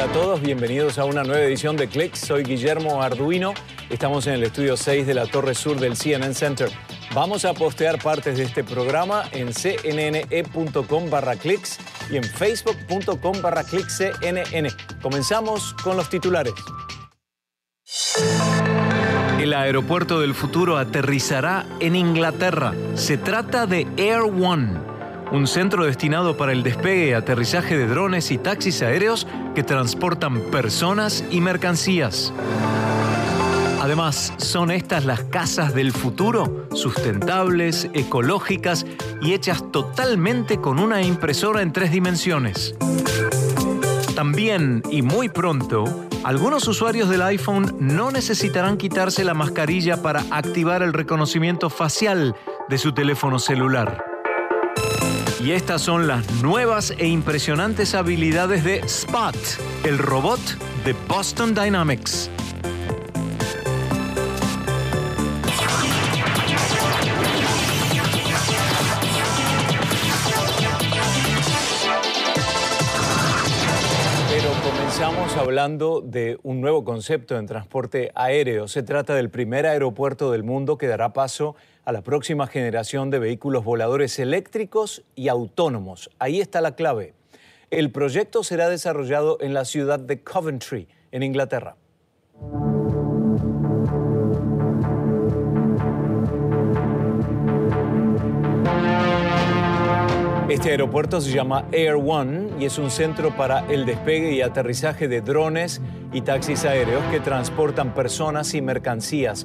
Hola a todos, bienvenidos a una nueva edición de Clicks. Soy Guillermo Arduino. Estamos en el estudio 6 de la Torre Sur del CNN Center. Vamos a postear partes de este programa en cnne.com barra clicks y en facebook.com barra cnn. Comenzamos con los titulares. El aeropuerto del futuro aterrizará en Inglaterra. Se trata de Air One, un centro destinado para el despegue y aterrizaje de drones y taxis aéreos que transportan personas y mercancías. Además, son estas las casas del futuro, sustentables, ecológicas y hechas totalmente con una impresora en tres dimensiones. También, y muy pronto, algunos usuarios del iPhone no necesitarán quitarse la mascarilla para activar el reconocimiento facial de su teléfono celular. Y estas son las nuevas e impresionantes habilidades de Spot, el robot de Boston Dynamics. Estamos hablando de un nuevo concepto en transporte aéreo. Se trata del primer aeropuerto del mundo que dará paso a la próxima generación de vehículos voladores eléctricos y autónomos. Ahí está la clave. El proyecto será desarrollado en la ciudad de Coventry, en Inglaterra. Este aeropuerto se llama Air One y es un centro para el despegue y aterrizaje de drones y taxis aéreos que transportan personas y mercancías.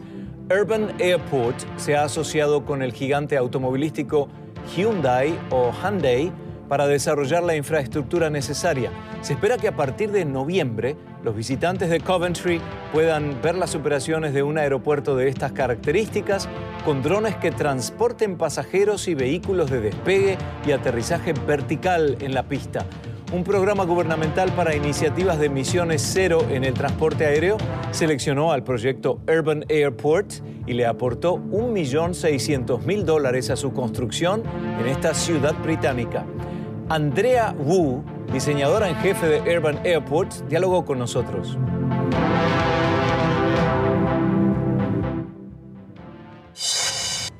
Urban Airport se ha asociado con el gigante automovilístico Hyundai o Hyundai para desarrollar la infraestructura necesaria. Se espera que a partir de noviembre los visitantes de Coventry puedan ver las operaciones de un aeropuerto de estas características con drones que transporten pasajeros y vehículos de despegue y aterrizaje vertical en la pista. Un programa gubernamental para iniciativas de emisiones cero en el transporte aéreo seleccionó al proyecto Urban Airport y le aportó 1.600.000 dólares a su construcción en esta ciudad británica. Andrea Wu, diseñadora en jefe de Urban Airport, dialogó con nosotros.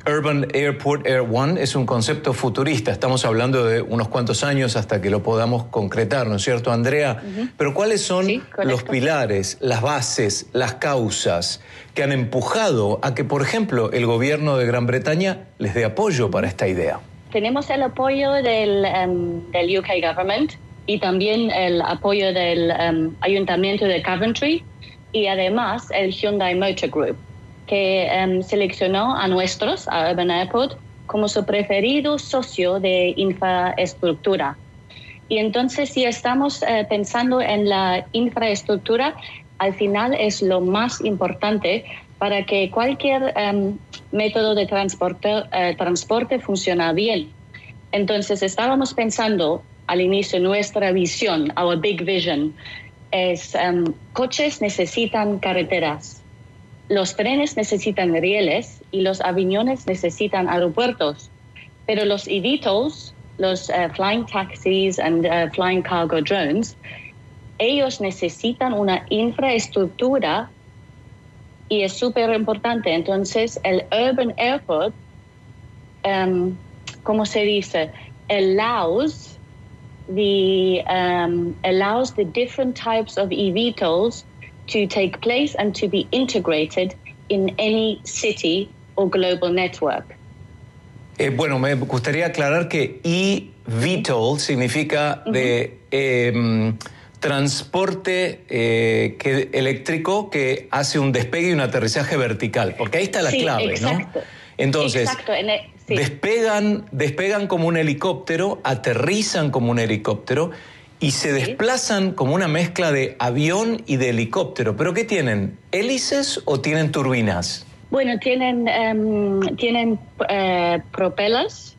Urban Airport Air One es un concepto futurista. Estamos hablando de unos cuantos años hasta que lo podamos concretar, ¿no es cierto, Andrea? Pero ¿cuáles son los pilares, las bases, las causas que han empujado a que, por ejemplo, el gobierno de Gran Bretaña les dé apoyo para esta idea? Tenemos el apoyo del, um, del UK government y también el apoyo del um, ayuntamiento de Coventry y además el Hyundai Motor Group que em, seleccionó a nuestros, a Urban Airport, como su preferido socio de infraestructura. Y entonces, si estamos eh, pensando en la infraestructura, al final es lo más importante para que cualquier em, método de transporte, eh, transporte funcione bien. Entonces, estábamos pensando al inicio nuestra visión, our big vision, es um, coches necesitan carreteras, los trenes necesitan rieles y los aviones necesitan aeropuertos, pero los eVTOLs, los eh, flying taxis and uh, flying cargo drones, ellos necesitan una infraestructura y es súper importante. Entonces, el Urban Airport, um, ¿cómo se dice? Allows the, um, allows the different types of eVTOLs to take place and to be integrated in any city or global network. Eh, bueno, me gustaría aclarar que eVTOL significa de em, transporte eh, que, eléctrico que hace un despegue y un aterrizaje vertical, porque ahí está la clave, exacto. ¿no? Entonces, despegan, despegan como un helicóptero, aterrizan como un helicóptero y se desplazan como una mezcla de avión y de helicóptero. ¿Pero qué tienen? ¿Hélices o tienen turbinas? Bueno, tienen, um, tienen uh, propelas,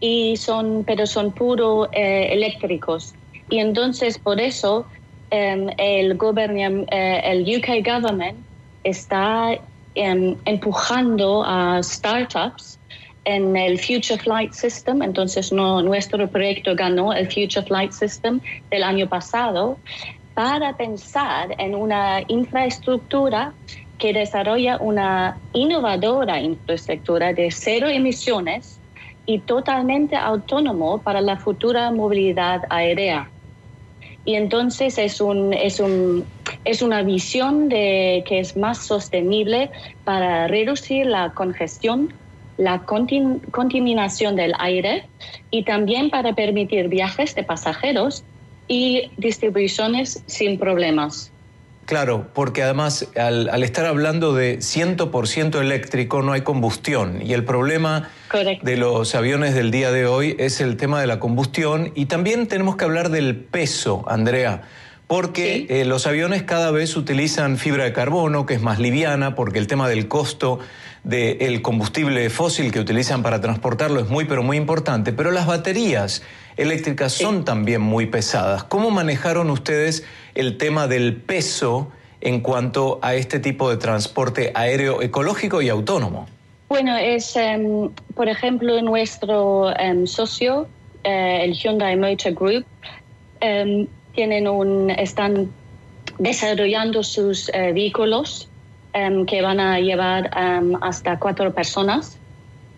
y son, pero son puro eh, eléctricos. Y entonces por eso um, el, gobierno, eh, el UK government está um, empujando a startups en el Future Flight System, entonces no, nuestro proyecto ganó el Future Flight System del año pasado, para pensar en una infraestructura que desarrolla una innovadora infraestructura de cero emisiones y totalmente autónomo para la futura movilidad aérea. Y entonces es, un, es, un, es una visión de que es más sostenible para reducir la congestión, la contaminación del aire y también para permitir viajes de pasajeros y distribuciones sin problemas. Claro, porque además al, estar hablando de 100% eléctrico no hay combustión. Y el problema de los aviones del día de hoy es el tema de la combustión. Y también tenemos que hablar del peso, Andrea, porque eh, los aviones cada vez utilizan fibra de carbono, que es más liviana, porque el tema del costo del combustible fósil que utilizan para transportarlo es muy, pero muy importante, pero las baterías eléctricas son también muy pesadas. ¿Cómo manejaron ustedes el tema del peso en cuanto a este tipo de transporte aéreo ecológico y autónomo? Bueno, es, em, por ejemplo, nuestro em, socio, eh, el Hyundai Motor Group, em, tienen un, están desarrollando sus eh, vehículos que van a llevar hasta cuatro personas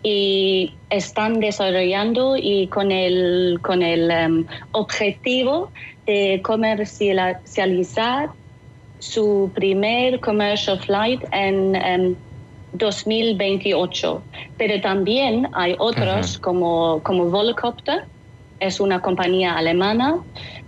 y están desarrollando y con el, con el um, objetivo de comercializar su primer commercial flight en 2028. Pero también hay otros como, como Volocopter, es una compañía alemana,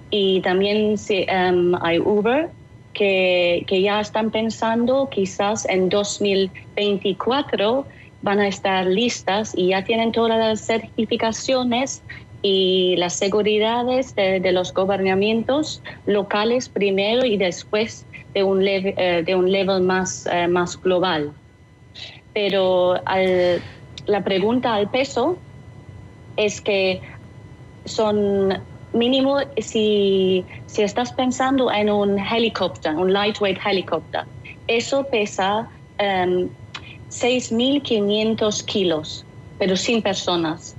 y también um, hay Uber, que, que ya están pensando quizás en 2024 van a estar listas y ya tienen todas las certificaciones y las seguridades de, los gobernamientos locales primero y después de un, eh, de un level más, eh, más global. Pero la pregunta al peso es que son mínimo si, si estás pensando en un helicóptero, un lightweight helicóptero, eso pesa um, 6.500 kilos, pero sin personas.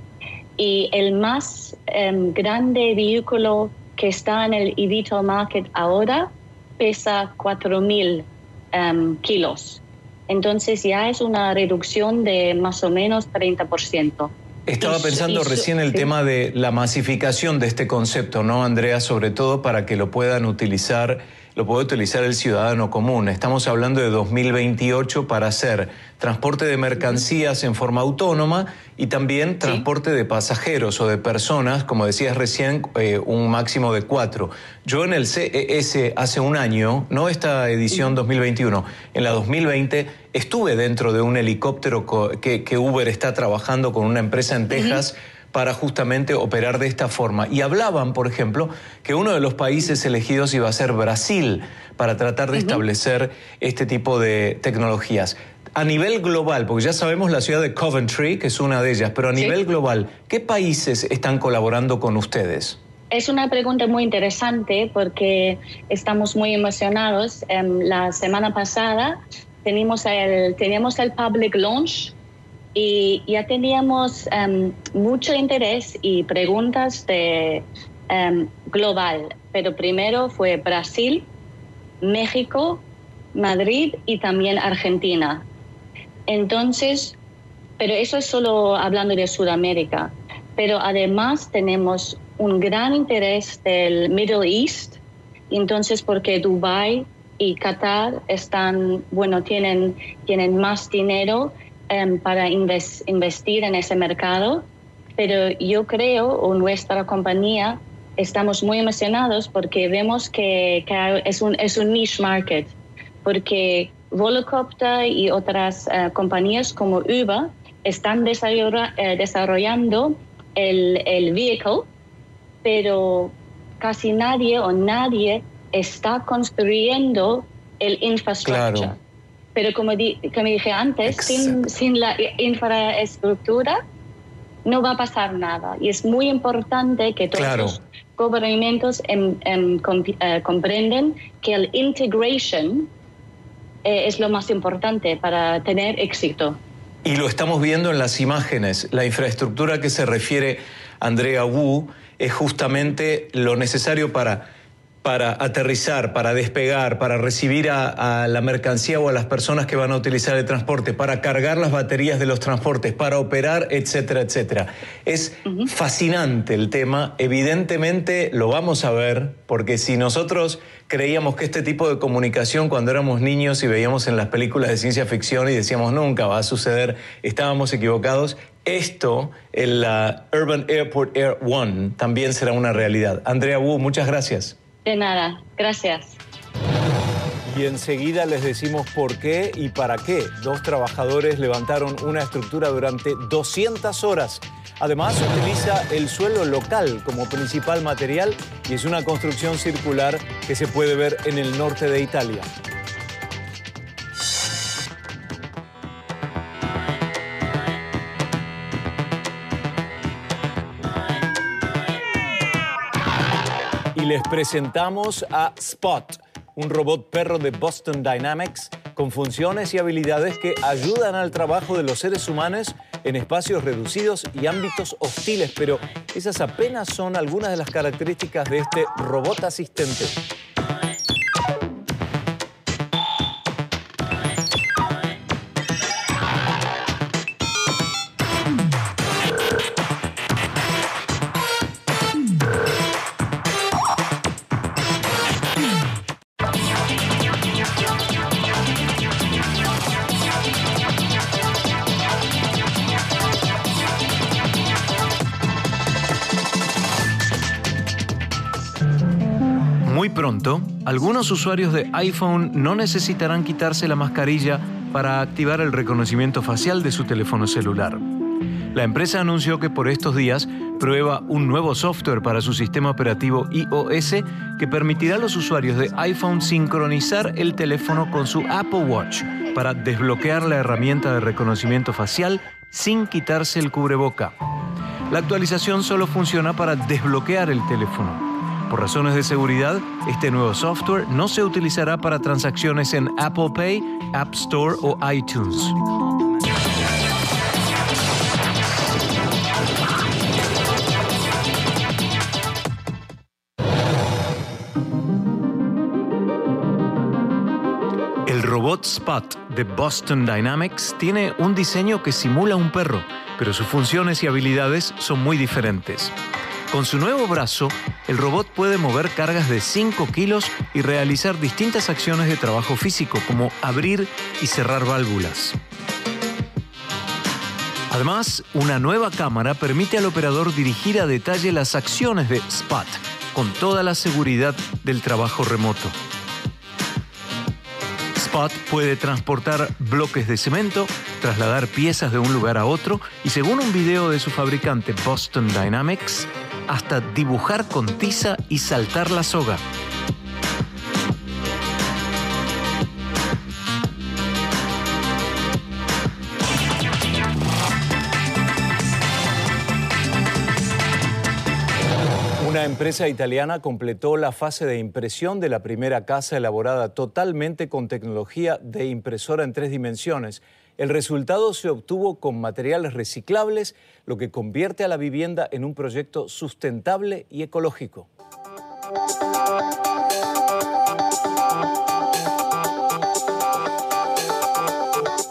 Y el más em, grande vehículo que está en el eVTOL market ahora pesa 4.000 em, kilos. Entonces ya es una reducción de más o menos 30%. Estaba pensando recién el tema de la masificación de este concepto, ¿no, Andrea? Sobre todo para que lo puedan utilizar lo puede utilizar el ciudadano común. Estamos hablando de 2028 para hacer transporte de mercancías en forma autónoma y también transporte de pasajeros o de personas, como decías recién, eh, un máximo de cuatro. Yo en el CES hace un año, no esta edición 2021, en la 2020 estuve dentro de un helicóptero que, Uber está trabajando con una empresa en Texas para justamente operar de esta forma. Y hablaban, por ejemplo, que uno de los países elegidos iba a ser Brasil para tratar de establecer este tipo de tecnologías. A nivel global, porque ya sabemos la ciudad de Coventry, que es una de ellas, pero a nivel global, ¿qué países están colaborando con ustedes? Es una pregunta muy interesante porque estamos muy emocionados. Em, la semana pasada teníamos el, teníamos el public launch y ya teníamos em, mucho interés y preguntas de em, global, pero primero fue Brasil, México, Madrid y también Argentina. Entonces, pero eso es solo hablando de Sudamérica, pero además tenemos un gran interés del Middle East, entonces porque Dubai y Qatar están, bueno, tienen, tienen más dinero Em, para investir en ese mercado, pero yo creo, o nuestra compañía, estamos muy emocionados porque vemos que, es, un, es un niche market, porque Volocopter y otras eh, compañías como Uber están eh, desarrollando el, el vehicle, pero casi nadie o nadie está construyendo el infraestructura. Pero como, dije antes, sin, la infraestructura no va a pasar nada. Y es muy importante que todos los gobiernos em, em, eh, comprenden que el integration eh, es lo más importante para tener éxito. Y lo estamos viendo en las imágenes. La infraestructura que se refiere Andrea Wu es justamente lo necesario para para aterrizar, para despegar, para recibir a, la mercancía o a las personas que van a utilizar el transporte, para cargar las baterías de los transportes, para operar, etcétera, etcétera. Es fascinante el tema, evidentemente lo vamos a ver, porque si nosotros creíamos que este tipo de comunicación cuando éramos niños y veíamos en las películas de ciencia ficción y decíamos nunca va a suceder, estábamos equivocados, esto, el Urban Airport Air One, también será una realidad. Andrea Wu, muchas gracias. De nada, gracias. Y enseguida les decimos por qué y para qué dos trabajadores levantaron una estructura durante 200 horas. Además, utiliza el suelo local como principal material y es una construcción circular que se puede ver en el norte de Italia. Les presentamos a Spot, un robot perro de Boston Dynamics con funciones y habilidades que ayudan al trabajo de los seres humanos en espacios reducidos y ámbitos hostiles, pero esas apenas son algunas de las características de este robot asistente. Pronto, algunos usuarios de iPhone no necesitarán quitarse la mascarilla para activar el reconocimiento facial de su teléfono celular. La empresa anunció que por estos días prueba un nuevo software para su sistema operativo iOS que permitirá a los usuarios de iPhone sincronizar el teléfono con su Apple Watch para desbloquear la herramienta de reconocimiento facial sin quitarse el cubreboca. La actualización solo funciona para desbloquear el teléfono. Por razones de seguridad, este nuevo software no se utilizará para transacciones en Apple Pay, App Store o iTunes. El robot Spot de Boston Dynamics tiene un diseño que simula un perro, pero sus funciones y habilidades son muy diferentes. Con su nuevo brazo, el robot puede mover cargas de 5 kilos y realizar distintas acciones de trabajo físico, como abrir y cerrar válvulas. Además, una nueva cámara permite al operador dirigir a detalle las acciones de Spot, con toda la seguridad del trabajo remoto. Spot puede transportar bloques de cemento, trasladar piezas de un lugar a otro y según un video de su fabricante Boston Dynamics, hasta dibujar con tiza y saltar la soga. Una empresa italiana completó la fase de impresión de la primera casa elaborada totalmente con tecnología de impresora en tres dimensiones el resultado se obtuvo con materiales reciclables, lo que convierte a la vivienda en un proyecto sustentable y ecológico.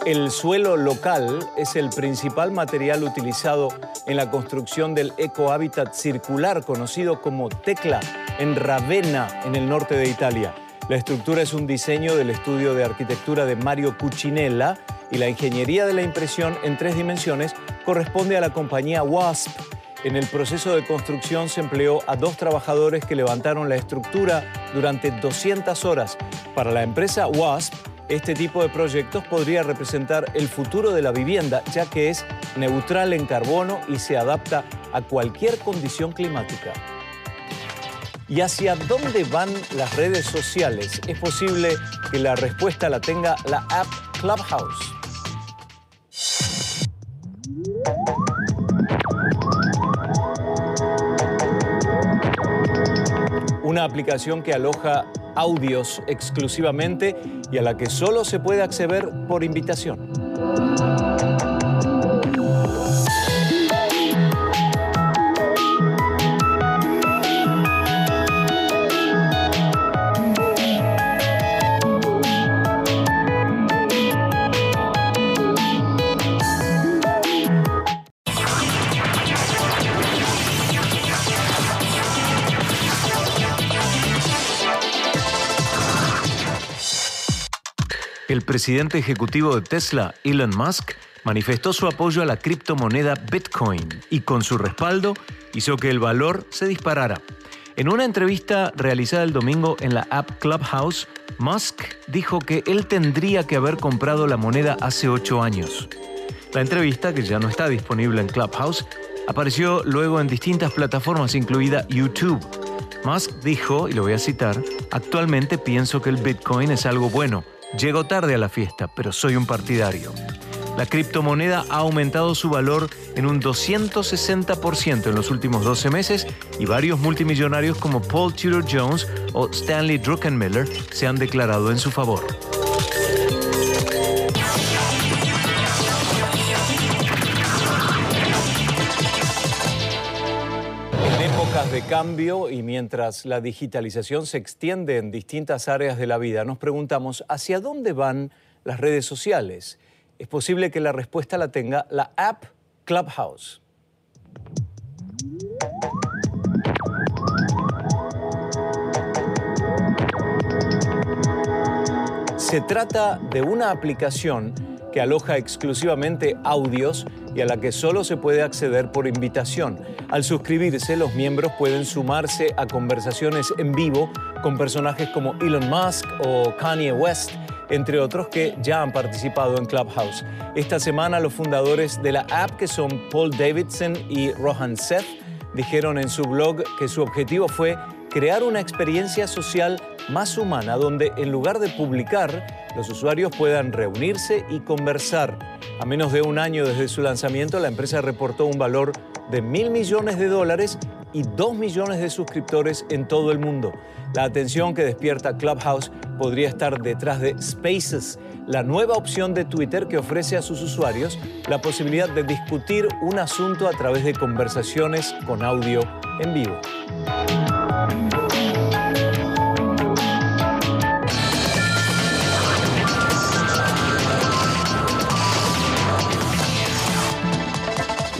El suelo local es el principal material utilizado en la construcción del ecohábitat circular conocido como Tecla en Ravenna, en el norte de Italia. La estructura es un diseño del estudio de arquitectura de Mario Cucinella y la ingeniería de la impresión en tres dimensiones corresponde a la compañía WASP. En el proceso de construcción se empleó a dos trabajadores que levantaron la estructura durante 200 horas. Para la empresa WASP, este tipo de proyectos podría representar el futuro de la vivienda, ya que es neutral en carbono y se adapta a cualquier condición climática. ¿Y hacia dónde van las redes sociales? Es posible que la respuesta la tenga la app Clubhouse. Una aplicación que aloja audios exclusivamente y a la que solo se puede acceder por invitación. Presidente ejecutivo de Tesla, Elon Musk, manifestó su apoyo a la criptomoneda Bitcoin y con su respaldo hizo que el valor se disparara. En una entrevista realizada el domingo en la app Clubhouse, Musk dijo que él tendría que haber comprado la moneda hace ocho años. La entrevista, que ya no está disponible en Clubhouse, apareció luego en distintas plataformas, incluida YouTube. Musk dijo, y lo voy a citar, actualmente pienso que el Bitcoin es algo bueno. Llego tarde a la fiesta, pero soy un partidario. La criptomoneda ha aumentado su valor en un 260% en los últimos 12 meses y varios multimillonarios como Paul Tudor Jones o Stanley Druckenmiller se han declarado en su favor. De cambio y mientras la digitalización se extiende en distintas áreas de la vida, nos preguntamos hacia dónde van las redes sociales es posible que la respuesta la tenga la app Clubhouse. Se trata de una aplicación que aloja exclusivamente audios y a la que solo se puede acceder por invitación. Al suscribirse, los miembros pueden sumarse a conversaciones en vivo con personajes como Elon Musk o Kanye West entre otros que ya han participado en Clubhouse. Esta semana los fundadores de la app, que son Paul Davidson y Rohan Seth, dijeron en su blog que su objetivo fue crear una experiencia social más humana donde en lugar de publicar, los usuarios puedan reunirse y conversar. A menos de un año desde su lanzamiento, la empresa reportó un valor de mil millones de dólares y dos millones de suscriptores en todo el mundo. La atención que despierta Clubhouse podría estar detrás de Spaces, la nueva opción de Twitter que ofrece a sus usuarios la posibilidad de discutir un asunto a través de conversaciones con audio en vivo.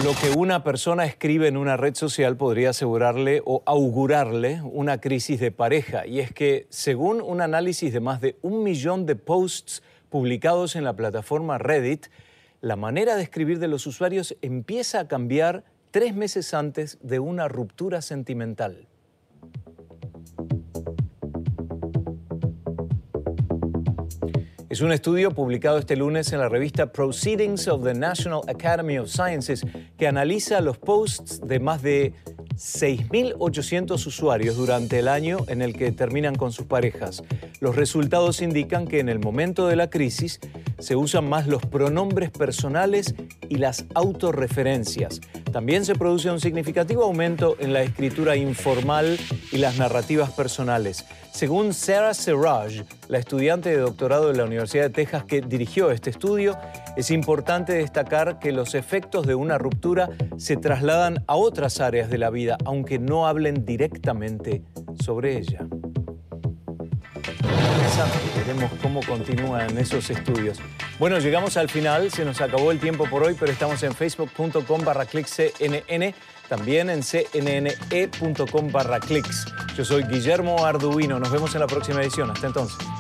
Lo que una persona escribe en una red social podría asegurarle o augurarle una crisis de pareja. Y es que, según un análisis de más de un millón de posts publicados en la plataforma Reddit, la manera de escribir de los usuarios empieza a cambiar tres meses antes de una ruptura sentimental. Es un estudio publicado este lunes en la revista Proceedings of the National Academy of Sciences que analiza los posts de más de 6.800 usuarios durante el año en el que terminan con sus parejas. Los resultados indican que en el momento de la crisis se usan más los pronombres personales y las autorreferencias. También se produce un significativo aumento en la escritura informal y las narrativas personales. Según Sarah Serraj, la estudiante de doctorado de la Universidad de Texas que dirigió este estudio, es importante destacar que los efectos de una ruptura se trasladan a otras áreas de la vida, aunque no hablen directamente sobre ella. veremos cómo continúan esos estudios. Bueno, llegamos al final, se nos acabó el tiempo por hoy, pero estamos en facebook.com barra cnn también en cnne.com barra. Yo soy Guillermo Arduino, nos vemos en la próxima edición. Hasta entonces.